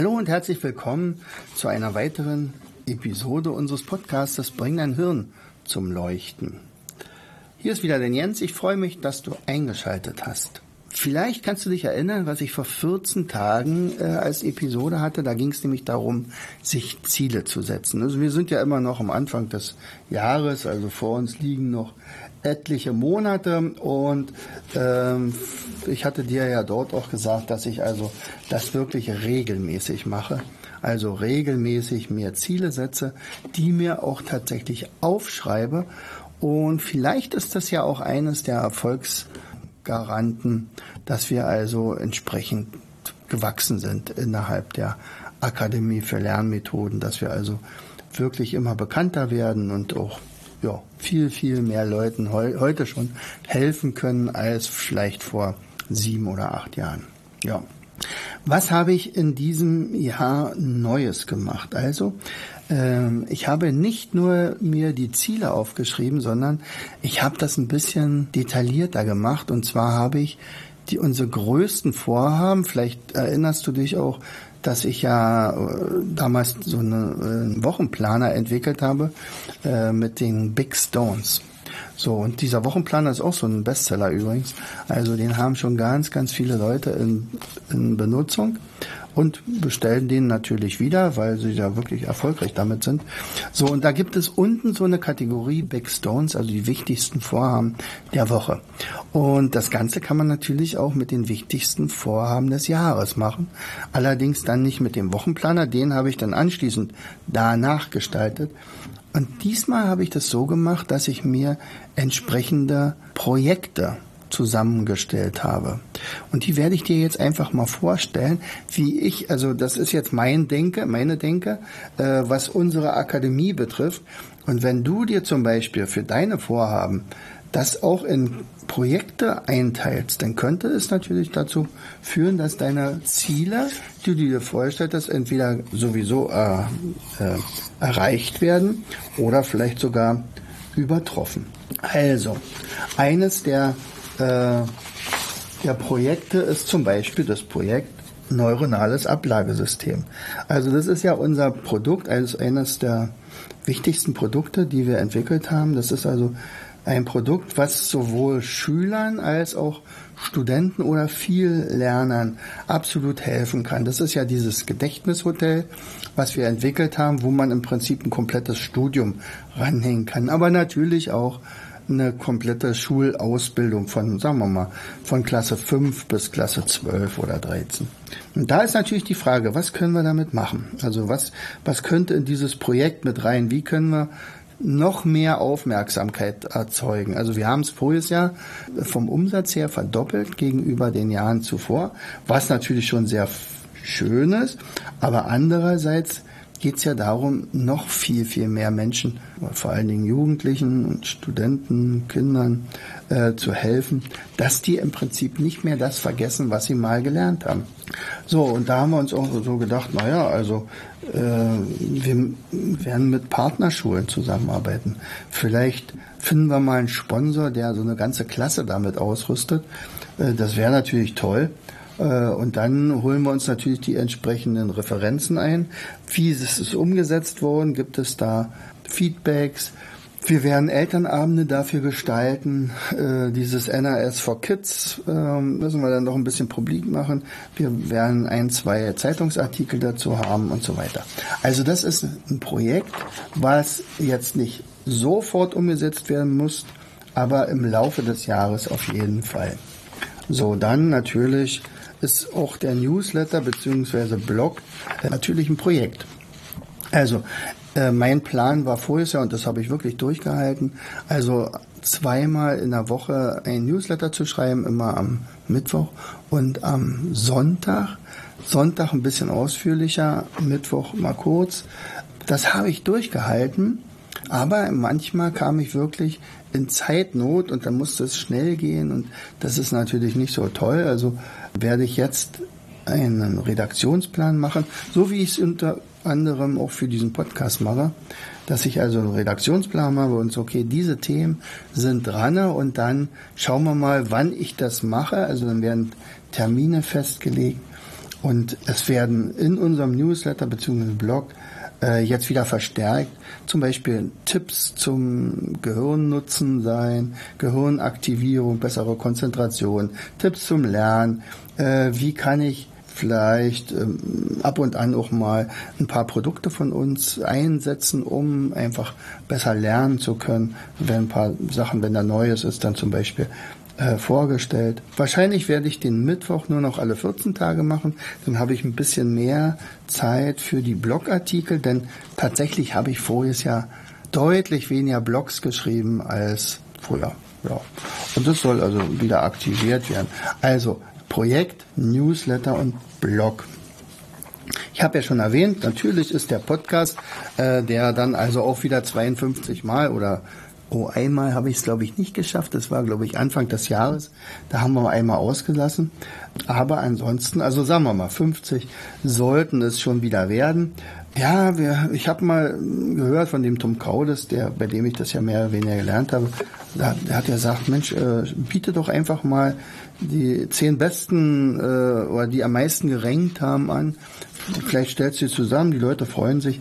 Hallo und herzlich willkommen zu einer weiteren Episode unseres Podcasts Bring dein Hirn zum Leuchten. Hier ist wieder der Jens. Ich freue mich, dass du eingeschaltet hast. Vielleicht kannst du dich erinnern, was ich vor 14 Tagen äh, als Episode hatte. Da ging es nämlich darum, sich Ziele zu setzen. Also wir sind ja immer noch am Anfang des Jahres, also vor uns liegen noch etliche Monate und ähm, ich hatte dir ja dort auch gesagt, dass ich also das wirklich regelmäßig mache. Also regelmäßig mir Ziele setze, die mir auch tatsächlich aufschreibe. Und vielleicht ist das ja auch eines der Erfolgsgaranten, dass wir also entsprechend gewachsen sind innerhalb der Akademie für Lernmethoden, dass wir also wirklich immer bekannter werden und auch ja, viel, viel mehr Leuten heu heute schon helfen können als vielleicht vor sieben oder acht Jahren. Ja. Was habe ich in diesem Jahr Neues gemacht? Also, ähm, ich habe nicht nur mir die Ziele aufgeschrieben, sondern ich habe das ein bisschen detaillierter gemacht. Und zwar habe ich die unsere größten Vorhaben, vielleicht erinnerst du dich auch, dass ich ja äh, damals so einen äh, Wochenplaner entwickelt habe äh, mit den Big Stones. So, und dieser Wochenplaner ist auch so ein Bestseller übrigens. Also den haben schon ganz, ganz viele Leute in, in Benutzung und bestellen den natürlich wieder, weil sie ja wirklich erfolgreich damit sind. So, und da gibt es unten so eine Kategorie Big Stones, also die wichtigsten Vorhaben der Woche. Und das Ganze kann man natürlich auch mit den wichtigsten Vorhaben des Jahres machen. Allerdings dann nicht mit dem Wochenplaner, den habe ich dann anschließend danach gestaltet. Und diesmal habe ich das so gemacht, dass ich mir entsprechende Projekte zusammengestellt habe. Und die werde ich dir jetzt einfach mal vorstellen, wie ich, also das ist jetzt mein Denke, meine Denke, äh, was unsere Akademie betrifft. Und wenn du dir zum Beispiel für deine Vorhaben das auch in Projekte einteilst, dann könnte es natürlich dazu führen, dass deine Ziele, die du dir vorstellst, entweder sowieso äh, äh, erreicht werden oder vielleicht sogar übertroffen. Also, eines der äh, der Projekte ist zum Beispiel das Projekt neuronales Ablagesystem. Also das ist ja unser Produkt, als eines der wichtigsten Produkte, die wir entwickelt haben. Das ist also ein Produkt, was sowohl Schülern als auch Studenten oder Viellernern absolut helfen kann. Das ist ja dieses Gedächtnishotel, was wir entwickelt haben, wo man im Prinzip ein komplettes Studium ranhängen kann, aber natürlich auch eine komplette Schulausbildung von, sagen wir mal, von Klasse 5 bis Klasse 12 oder 13. Und da ist natürlich die Frage, was können wir damit machen? Also was, was könnte in dieses Projekt mit rein? Wie können wir noch mehr Aufmerksamkeit erzeugen. Also wir haben es voriges Jahr vom Umsatz her verdoppelt gegenüber den Jahren zuvor, was natürlich schon sehr schön ist, aber andererseits geht es ja darum, noch viel, viel mehr Menschen, vor allen Dingen Jugendlichen und Studenten, Kindern äh, zu helfen, dass die im Prinzip nicht mehr das vergessen, was sie mal gelernt haben. So, und da haben wir uns auch so gedacht, naja, also äh, wir werden mit Partnerschulen zusammenarbeiten. Vielleicht finden wir mal einen Sponsor, der so eine ganze Klasse damit ausrüstet. Äh, das wäre natürlich toll. Äh, und dann holen wir uns natürlich die entsprechenden Referenzen ein. Wie ist es umgesetzt worden? Gibt es da Feedbacks? Wir werden Elternabende dafür gestalten. Äh, dieses NRS for Kids äh, müssen wir dann noch ein bisschen publik machen. Wir werden ein, zwei Zeitungsartikel dazu haben und so weiter. Also das ist ein Projekt, was jetzt nicht sofort umgesetzt werden muss, aber im Laufe des Jahres auf jeden Fall. So, dann natürlich ist auch der Newsletter bzw. Blog natürlich ein Projekt. Also äh, mein Plan war vorher, und das habe ich wirklich durchgehalten, also zweimal in der Woche ein Newsletter zu schreiben, immer am Mittwoch und am Sonntag. Sonntag ein bisschen ausführlicher, Mittwoch mal kurz. Das habe ich durchgehalten, aber manchmal kam ich wirklich in Zeitnot und dann musste es schnell gehen und das ist natürlich nicht so toll. Also werde ich jetzt einen Redaktionsplan machen, so wie ich es unter anderem auch für diesen Podcast mache, dass ich also einen Redaktionsplan habe und so, okay, diese Themen sind dran und dann schauen wir mal, wann ich das mache. Also dann werden Termine festgelegt und es werden in unserem Newsletter bzw. Blog äh, jetzt wieder verstärkt zum Beispiel Tipps zum Gehirnnutzen sein, Gehirnaktivierung, bessere Konzentration, Tipps zum Lernen, äh, wie kann ich vielleicht ähm, ab und an auch mal ein paar Produkte von uns einsetzen, um einfach besser lernen zu können. Wenn ein paar Sachen, wenn da Neues ist, dann zum Beispiel äh, vorgestellt. Wahrscheinlich werde ich den Mittwoch nur noch alle 14 Tage machen. Dann habe ich ein bisschen mehr Zeit für die Blogartikel, denn tatsächlich habe ich voriges Jahr deutlich weniger Blogs geschrieben als früher. Ja. Und das soll also wieder aktiviert werden. Also Projekt, Newsletter und Blog. Ich habe ja schon erwähnt, natürlich ist der Podcast, äh, der dann also auch wieder 52 Mal oder oh, einmal habe ich es glaube ich nicht geschafft. Das war glaube ich Anfang des Jahres. Da haben wir einmal ausgelassen. Aber ansonsten, also sagen wir mal 50 sollten es schon wieder werden. Ja, wir, ich habe mal gehört von dem Tom Kaudes, der, bei dem ich das ja mehr oder weniger gelernt habe. Da, der hat ja gesagt, Mensch, äh, biete doch einfach mal die zehn besten äh, oder die am meisten gerankt haben an. Vielleicht stellst du sie zusammen, die Leute freuen sich.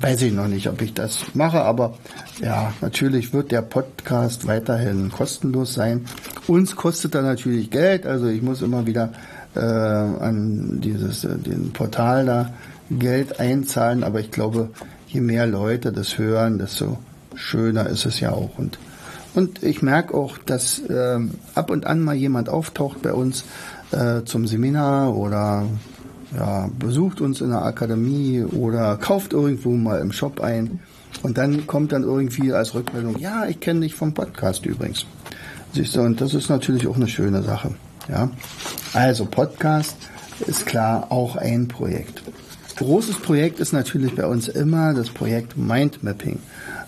Weiß ich noch nicht, ob ich das mache, aber ja, natürlich wird der Podcast weiterhin kostenlos sein. Uns kostet er natürlich Geld, also ich muss immer wieder äh, an dieses äh, den Portal da Geld einzahlen, aber ich glaube, je mehr Leute das hören, desto schöner ist es ja auch und und ich merke auch, dass äh, ab und an mal jemand auftaucht bei uns äh, zum Seminar oder ja, besucht uns in der Akademie oder kauft irgendwo mal im Shop ein. Und dann kommt dann irgendwie als Rückmeldung, ja, ich kenne dich vom Podcast übrigens. Siehst du, und das ist natürlich auch eine schöne Sache. Ja, also Podcast ist klar auch ein Projekt. Großes Projekt ist natürlich bei uns immer das Projekt Mindmapping.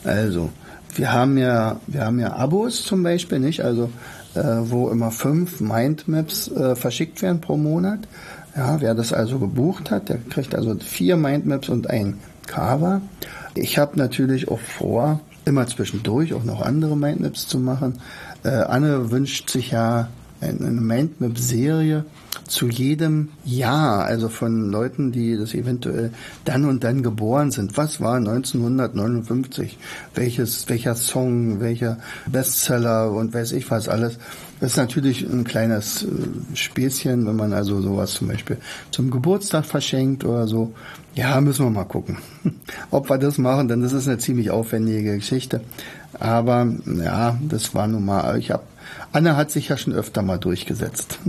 Also wir haben ja, wir haben ja Abos zum Beispiel, nicht? Also äh, wo immer fünf Mindmaps äh, verschickt werden pro Monat. Ja, wer das also gebucht hat, der kriegt also vier Mindmaps und ein Cover. Ich habe natürlich auch vor, immer zwischendurch auch noch andere Mindmaps zu machen. Äh, Anne wünscht sich ja eine Mindmap-Serie zu jedem Jahr, also von Leuten, die das eventuell dann und dann geboren sind. Was war 1959? Welches, welcher Song, welcher Bestseller und weiß ich was alles. Das ist natürlich ein kleines äh, Späßchen, wenn man also sowas zum Beispiel zum Geburtstag verschenkt oder so. Ja, müssen wir mal gucken, ob wir das machen, denn das ist eine ziemlich aufwendige Geschichte. Aber ja, das war nun mal, ich habe Anne hat sich ja schon öfter mal durchgesetzt.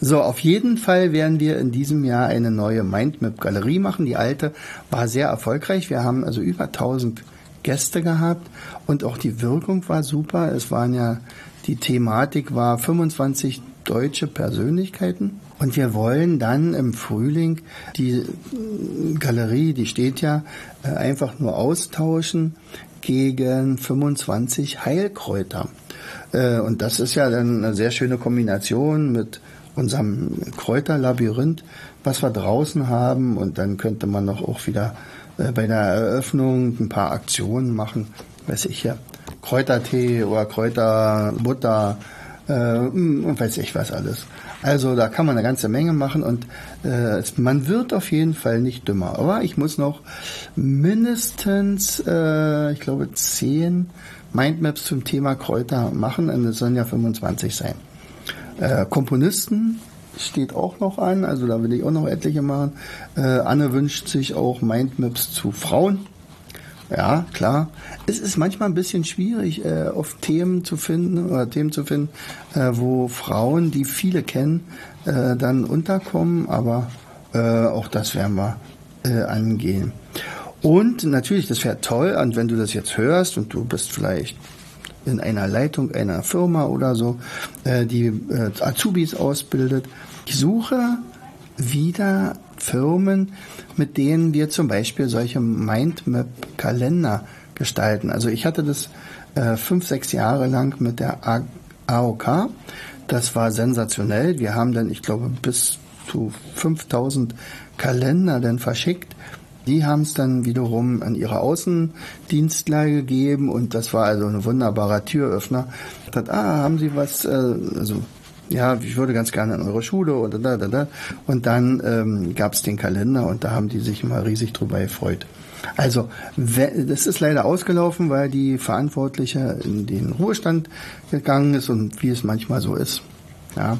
So, auf jeden Fall werden wir in diesem Jahr eine neue Mindmap-Galerie machen. Die alte war sehr erfolgreich. Wir haben also über 1000 Gäste gehabt und auch die Wirkung war super. Es waren ja, die Thematik war 25 deutsche Persönlichkeiten. Und wir wollen dann im Frühling die Galerie, die steht ja, äh, einfach nur austauschen gegen 25 Heilkräuter. Äh, und das ist ja dann eine sehr schöne Kombination mit unserem Kräuterlabyrinth, was wir draußen haben. Und dann könnte man noch auch wieder äh, bei der Eröffnung ein paar Aktionen machen. Weiß ich ja, Kräutertee oder Kräuterbutter äh, hm, und weiß ich was alles. Also da kann man eine ganze Menge machen und äh, man wird auf jeden Fall nicht dümmer. Aber ich muss noch mindestens, äh, ich glaube, zehn Mindmaps zum Thema Kräuter machen und es sollen ja 25 sein. Äh, Komponisten steht auch noch an, also da will ich auch noch etliche machen. Äh, Anne wünscht sich auch Mindmaps zu Frauen. Ja, klar. Es ist manchmal ein bisschen schwierig, äh, auf Themen zu finden oder Themen zu finden, äh, wo Frauen, die viele kennen, äh, dann unterkommen, aber äh, auch das werden wir äh, angehen. Und natürlich, das wäre toll, und wenn du das jetzt hörst und du bist vielleicht in einer Leitung einer Firma oder so, äh, die äh, Azubis ausbildet. Ich suche wieder Firmen, mit denen wir zum Beispiel solche Mindmap-Kalender gestalten. Also ich hatte das äh, fünf, sechs Jahre lang mit der AOK. Das war sensationell. Wir haben dann, ich glaube, bis zu 5000 Kalender dann verschickt. Die haben es dann wiederum an ihre Außendienstler gegeben und das war also ein wunderbarer Türöffner. Hat, ah, haben Sie was, äh, also ja, ich würde ganz gerne in eure Schule und da, da, da. Und dann ähm, gab es den Kalender und da haben die sich mal riesig drüber gefreut. Also, das ist leider ausgelaufen, weil die Verantwortliche in den Ruhestand gegangen ist und wie es manchmal so ist. Ja,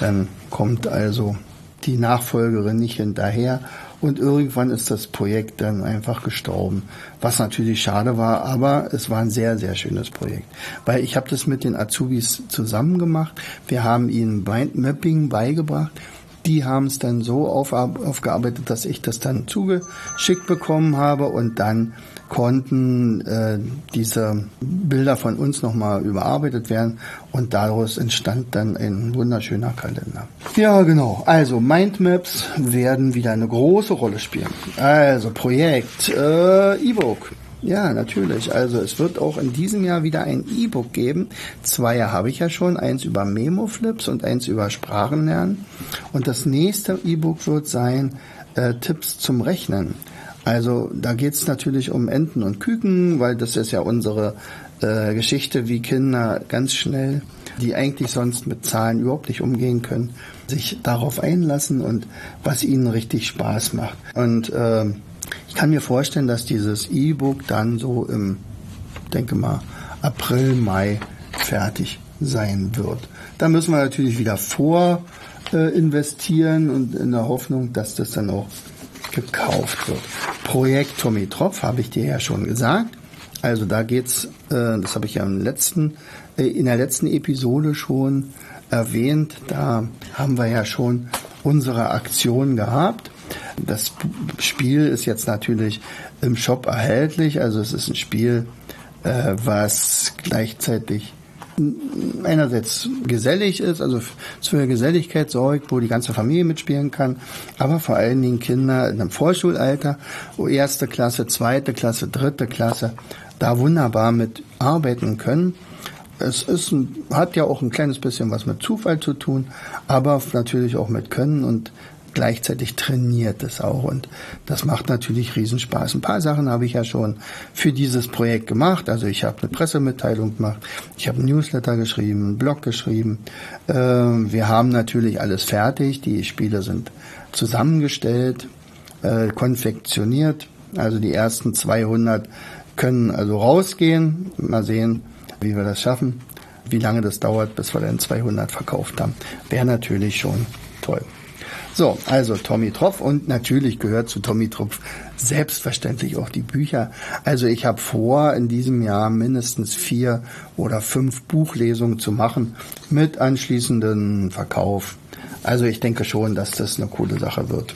dann kommt also die Nachfolgerin nicht hinterher und irgendwann ist das Projekt dann einfach gestorben, was natürlich schade war, aber es war ein sehr, sehr schönes Projekt, weil ich habe das mit den Azubis zusammen gemacht. Wir haben ihnen Mindmapping beigebracht. Die haben es dann so auf, aufgearbeitet, dass ich das dann zugeschickt bekommen habe und dann konnten äh, diese Bilder von uns nochmal überarbeitet werden und daraus entstand dann ein wunderschöner Kalender. Ja, genau. Also Mindmaps werden wieder eine große Rolle spielen. Also Projekt äh, E-Book. Ja, natürlich. Also es wird auch in diesem Jahr wieder ein E-Book geben. Zwei habe ich ja schon. Eins über Memo-Flips und eins über Sprachenlernen. Und das nächste E-Book wird sein äh, Tipps zum Rechnen. Also da geht es natürlich um Enten und Küken, weil das ist ja unsere äh, Geschichte, wie Kinder ganz schnell, die eigentlich sonst mit Zahlen überhaupt nicht umgehen können, sich darauf einlassen und was ihnen richtig Spaß macht. Und äh, ich kann mir vorstellen, dass dieses E-Book dann so im, denke mal, April, Mai fertig sein wird. Da müssen wir natürlich wieder vor äh, investieren und in der Hoffnung, dass das dann auch gekauft wird. Projekt Tommy Tropf habe ich dir ja schon gesagt. Also da geht's, äh, das habe ich ja im letzten, äh, in der letzten Episode schon erwähnt. Da haben wir ja schon unsere Aktion gehabt. Das Spiel ist jetzt natürlich im Shop erhältlich. Also es ist ein Spiel, äh, was gleichzeitig einerseits gesellig ist, also für Geselligkeit sorgt, wo die ganze Familie mitspielen kann, aber vor allen Dingen Kinder in einem Vorschulalter, wo erste Klasse, zweite Klasse, dritte Klasse, da wunderbar mit arbeiten können. Es ist, hat ja auch ein kleines bisschen was mit Zufall zu tun, aber natürlich auch mit Können und gleichzeitig trainiert es auch und das macht natürlich Riesenspaß. Ein paar Sachen habe ich ja schon für dieses Projekt gemacht. Also ich habe eine Pressemitteilung gemacht, ich habe einen Newsletter geschrieben, einen Blog geschrieben. Ähm, wir haben natürlich alles fertig. Die Spiele sind zusammengestellt, äh, konfektioniert. Also die ersten 200 können also rausgehen. Mal sehen, wie wir das schaffen. Wie lange das dauert, bis wir dann 200 verkauft haben, wäre natürlich schon toll. So, also Tommy Tropf und natürlich gehört zu Tommy Tropf selbstverständlich auch die Bücher. Also ich habe vor, in diesem Jahr mindestens vier oder fünf Buchlesungen zu machen mit anschließenden Verkauf. Also ich denke schon, dass das eine coole Sache wird.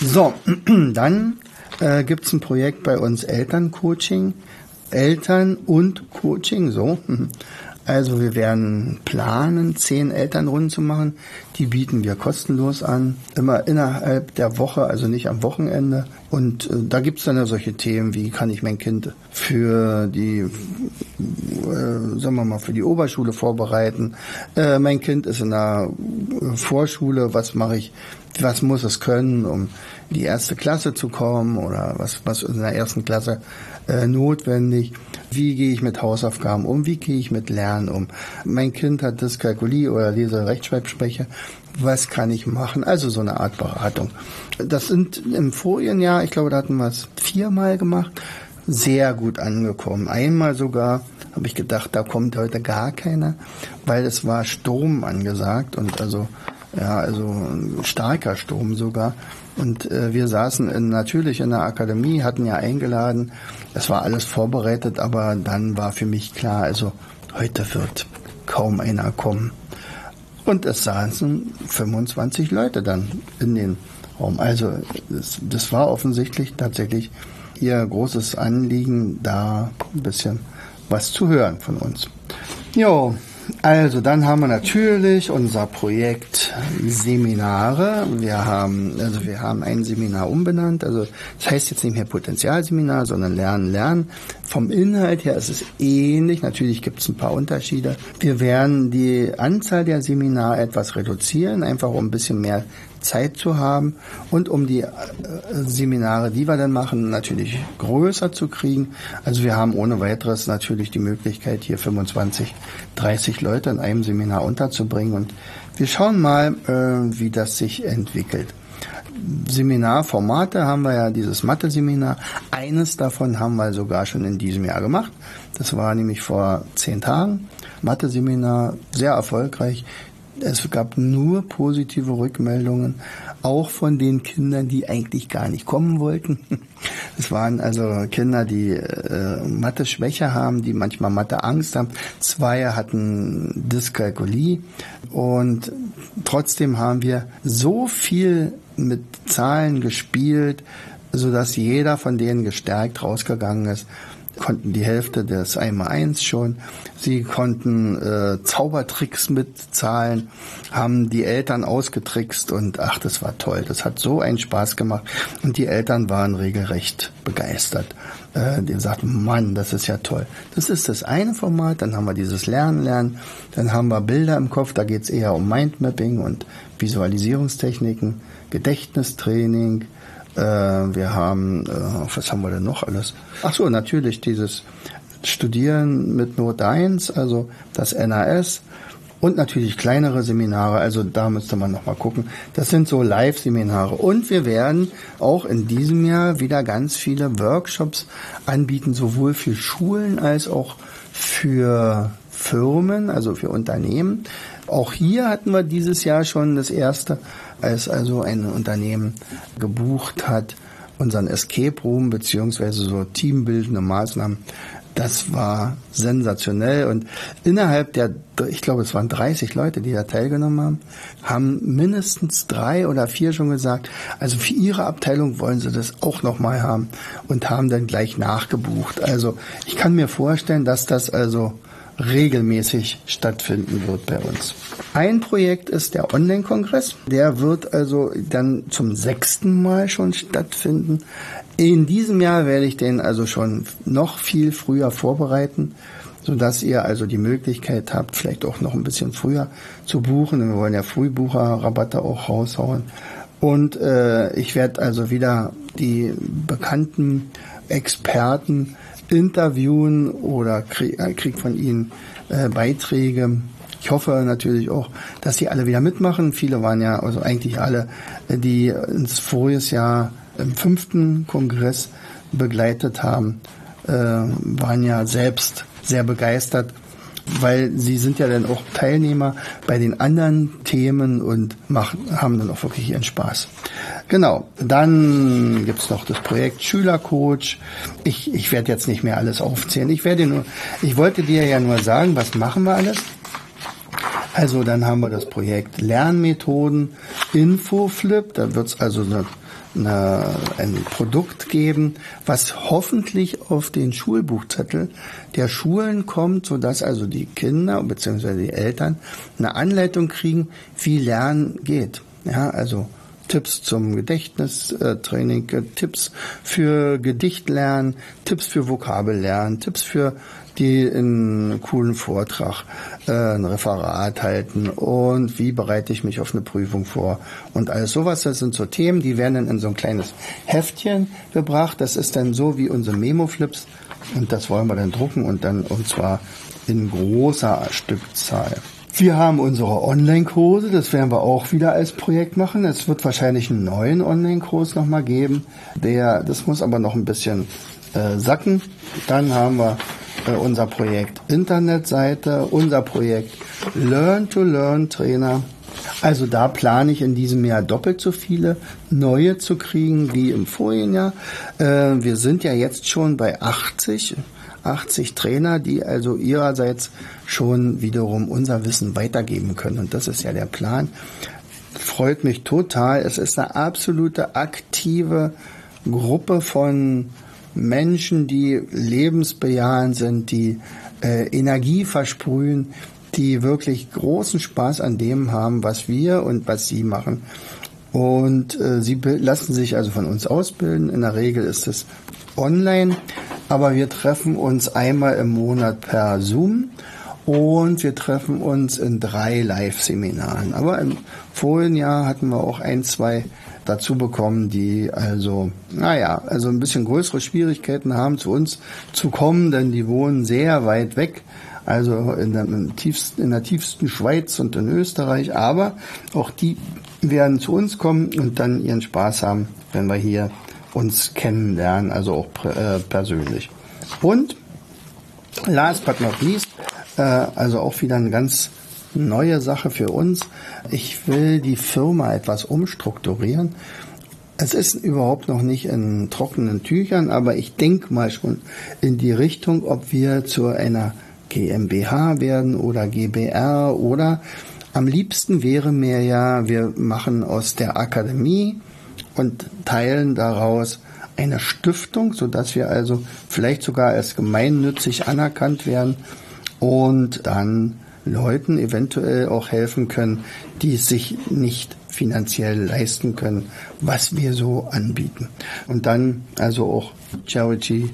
So, dann äh, gibt es ein Projekt bei uns Elterncoaching. Eltern und Coaching, so. Also wir werden planen, zehn Elternrunden zu machen. Die bieten wir kostenlos an, immer innerhalb der Woche, also nicht am Wochenende. Und äh, da gibt's dann ja solche Themen, wie kann ich mein Kind für die, äh, sagen wir mal, für die Oberschule vorbereiten. Äh, mein Kind ist in der Vorschule, was mache ich, was muss es können, um in die erste Klasse zu kommen oder was, was in der ersten Klasse äh, notwendig. Wie gehe ich mit Hausaufgaben um? Wie gehe ich mit Lernen um? Mein Kind hat Dyskalkulie oder Lese- Rechtschreibschwäche. Was kann ich machen? Also so eine Art Beratung. Das sind im vorigen Jahr, ich glaube, da hatten wir es viermal gemacht, sehr gut angekommen. Einmal sogar habe ich gedacht, da kommt heute gar keiner, weil es war Sturm angesagt und also ja, also ein starker Sturm sogar. Und äh, wir saßen in, natürlich in der Akademie, hatten ja eingeladen. Es war alles vorbereitet, aber dann war für mich klar, also heute wird kaum einer kommen. Und es saßen 25 Leute dann in den Raum. Also das, das war offensichtlich tatsächlich ihr großes Anliegen, da ein bisschen was zu hören von uns. Jo, also dann haben wir natürlich unser Projekt Seminare. Wir haben, also wir haben ein Seminar umbenannt. Also das heißt jetzt nicht mehr Potenzialseminar, sondern Lernen, Lernen. Vom Inhalt her ist es ähnlich. Natürlich gibt es ein paar Unterschiede. Wir werden die Anzahl der Seminare etwas reduzieren, einfach um ein bisschen mehr Zeit zu haben und um die äh, Seminare, die wir dann machen, natürlich größer zu kriegen. Also wir haben ohne weiteres natürlich die Möglichkeit, hier 25, 30 Leute in einem Seminar unterzubringen und wir schauen mal, äh, wie das sich entwickelt. Seminarformate haben wir ja dieses Mathe-Seminar. Eines davon haben wir sogar schon in diesem Jahr gemacht. Das war nämlich vor zehn Tagen. Mathe-Seminar, sehr erfolgreich es gab nur positive Rückmeldungen, auch von den Kindern, die eigentlich gar nicht kommen wollten. Es waren also Kinder, die äh, Mathe-Schwäche haben, die manchmal Mathe-Angst haben. Zwei hatten Dyskalkulie und trotzdem haben wir so viel mit Zahlen gespielt, so dass jeder von denen gestärkt rausgegangen ist konnten die Hälfte des 1x1 schon. Sie konnten äh, Zaubertricks mitzahlen, haben die Eltern ausgetrickst und ach, das war toll. Das hat so einen Spaß gemacht und die Eltern waren regelrecht begeistert. Äh, die sagten, Mann, das ist ja toll. Das ist das eine Format, dann haben wir dieses Lernen, Lernen, dann haben wir Bilder im Kopf, da geht's eher um Mindmapping und Visualisierungstechniken, Gedächtnistraining, äh, wir haben, äh, was haben wir denn noch alles? Ach so, natürlich dieses Studieren mit Not 1, also das NAS und natürlich kleinere Seminare, also da müsste man nochmal gucken. Das sind so Live-Seminare. Und wir werden auch in diesem Jahr wieder ganz viele Workshops anbieten, sowohl für Schulen als auch für Firmen, also für Unternehmen. Auch hier hatten wir dieses Jahr schon das erste, als also ein Unternehmen gebucht hat, unseren Escape Room beziehungsweise so teambildende Maßnahmen. Das war sensationell und innerhalb der, ich glaube, es waren 30 Leute, die da teilgenommen haben, haben mindestens drei oder vier schon gesagt, also für ihre Abteilung wollen sie das auch nochmal haben und haben dann gleich nachgebucht. Also ich kann mir vorstellen, dass das also regelmäßig stattfinden wird bei uns. Ein Projekt ist der Online-Kongress. Der wird also dann zum sechsten Mal schon stattfinden. In diesem Jahr werde ich den also schon noch viel früher vorbereiten, sodass ihr also die Möglichkeit habt, vielleicht auch noch ein bisschen früher zu buchen. Wir wollen ja Frühbucherrabatte auch raushauen. Und äh, ich werde also wieder die bekannten Experten interviewen oder krieg, äh, krieg von ihnen äh, Beiträge. Ich hoffe natürlich auch, dass sie alle wieder mitmachen. Viele waren ja, also eigentlich alle, äh, die ins voriges Jahr im fünften Kongress begleitet haben, äh, waren ja selbst sehr begeistert weil sie sind ja dann auch Teilnehmer bei den anderen Themen und machen, haben dann auch wirklich ihren Spaß. Genau, dann gibt's noch das Projekt Schülercoach. Ich, ich werde jetzt nicht mehr alles aufzählen. Ich werde nur, ich wollte dir ja nur sagen, was machen wir alles. Also dann haben wir das Projekt Lernmethoden Infoflip. Da wird's also eine eine, ein Produkt geben, was hoffentlich auf den Schulbuchzettel der Schulen kommt, sodass also die Kinder bzw. die Eltern eine Anleitung kriegen, wie Lernen geht. Ja, also Tipps zum Gedächtnistraining, äh, Tipps für Gedichtlernen, Tipps für Vokabellernen, Tipps für die einen coolen Vortrag, äh, ein Referat halten und wie bereite ich mich auf eine Prüfung vor und alles sowas. Das sind so Themen, die werden dann in so ein kleines Heftchen gebracht. Das ist dann so wie unsere Memo-Flips und das wollen wir dann drucken und dann und zwar in großer Stückzahl. Wir haben unsere Online-Kurse, das werden wir auch wieder als Projekt machen. Es wird wahrscheinlich einen neuen Online-Kurs nochmal geben. Der, das muss aber noch ein bisschen äh, sacken. Dann haben wir äh, unser Projekt Internetseite, unser Projekt Learn to Learn Trainer. Also da plane ich in diesem Jahr doppelt so viele neue zu kriegen wie im vorigen Jahr. Äh, wir sind ja jetzt schon bei 80, 80 Trainer, die also ihrerseits schon wiederum unser Wissen weitergeben können. Und das ist ja der Plan. Freut mich total. Es ist eine absolute aktive Gruppe von Menschen, die lebensbejahend sind, die äh, Energie versprühen, die wirklich großen Spaß an dem haben, was wir und was sie machen. Und äh, sie lassen sich also von uns ausbilden. In der Regel ist es online, aber wir treffen uns einmal im Monat per Zoom und wir treffen uns in drei Live-Seminaren. Aber im vorigen Jahr hatten wir auch ein, zwei dazu bekommen, die also, naja, also ein bisschen größere Schwierigkeiten haben, zu uns zu kommen, denn die wohnen sehr weit weg also in der, tiefsten, in der tiefsten Schweiz und in Österreich. Aber auch die werden zu uns kommen und dann ihren Spaß haben, wenn wir hier uns kennenlernen, also auch äh, persönlich. Und last but not least, äh, also auch wieder eine ganz neue Sache für uns. Ich will die Firma etwas umstrukturieren. Es ist überhaupt noch nicht in trockenen Tüchern, aber ich denke mal schon in die Richtung, ob wir zu einer GmbH werden oder GBR oder am liebsten wäre mir ja, wir machen aus der Akademie und teilen daraus eine Stiftung, so dass wir also vielleicht sogar als gemeinnützig anerkannt werden und dann Leuten eventuell auch helfen können, die es sich nicht finanziell leisten können, was wir so anbieten. Und dann also auch Charity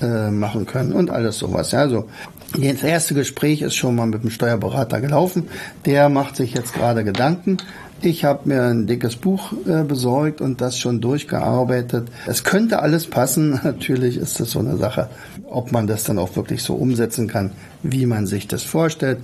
äh, machen können und alles sowas. Also das erste Gespräch ist schon mal mit dem Steuerberater gelaufen. Der macht sich jetzt gerade Gedanken. Ich habe mir ein dickes Buch äh, besorgt und das schon durchgearbeitet. Es könnte alles passen. Natürlich ist das so eine Sache, ob man das dann auch wirklich so umsetzen kann, wie man sich das vorstellt.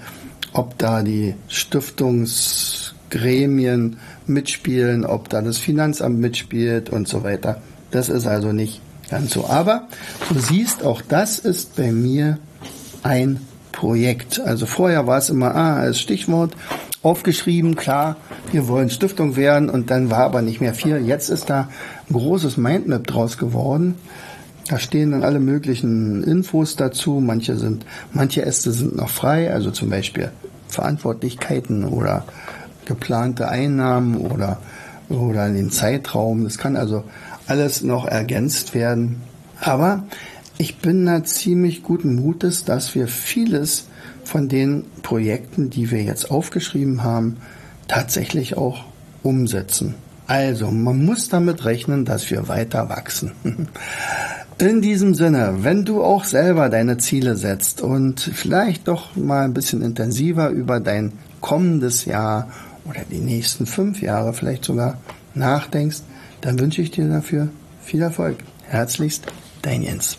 Ob da die Stiftungsgremien mitspielen, ob da das Finanzamt mitspielt und so weiter. Das ist also nicht ganz so. Aber du siehst, auch das ist bei mir ein Projekt. Also vorher war es immer, ah, als Stichwort aufgeschrieben, klar, wir wollen Stiftung werden und dann war aber nicht mehr viel. Jetzt ist da ein großes Mindmap draus geworden. Da stehen dann alle möglichen Infos dazu. Manche sind, manche Äste sind noch frei, also zum Beispiel Verantwortlichkeiten oder geplante Einnahmen oder, oder den Zeitraum. Das kann also alles noch ergänzt werden. Aber ich bin da ziemlich guten Mutes, dass wir vieles von den Projekten, die wir jetzt aufgeschrieben haben, tatsächlich auch umsetzen. Also, man muss damit rechnen, dass wir weiter wachsen. In diesem Sinne, wenn du auch selber deine Ziele setzt und vielleicht doch mal ein bisschen intensiver über dein kommendes Jahr oder die nächsten fünf Jahre vielleicht sogar nachdenkst, dann wünsche ich dir dafür viel Erfolg. Herzlichst, dein Jens.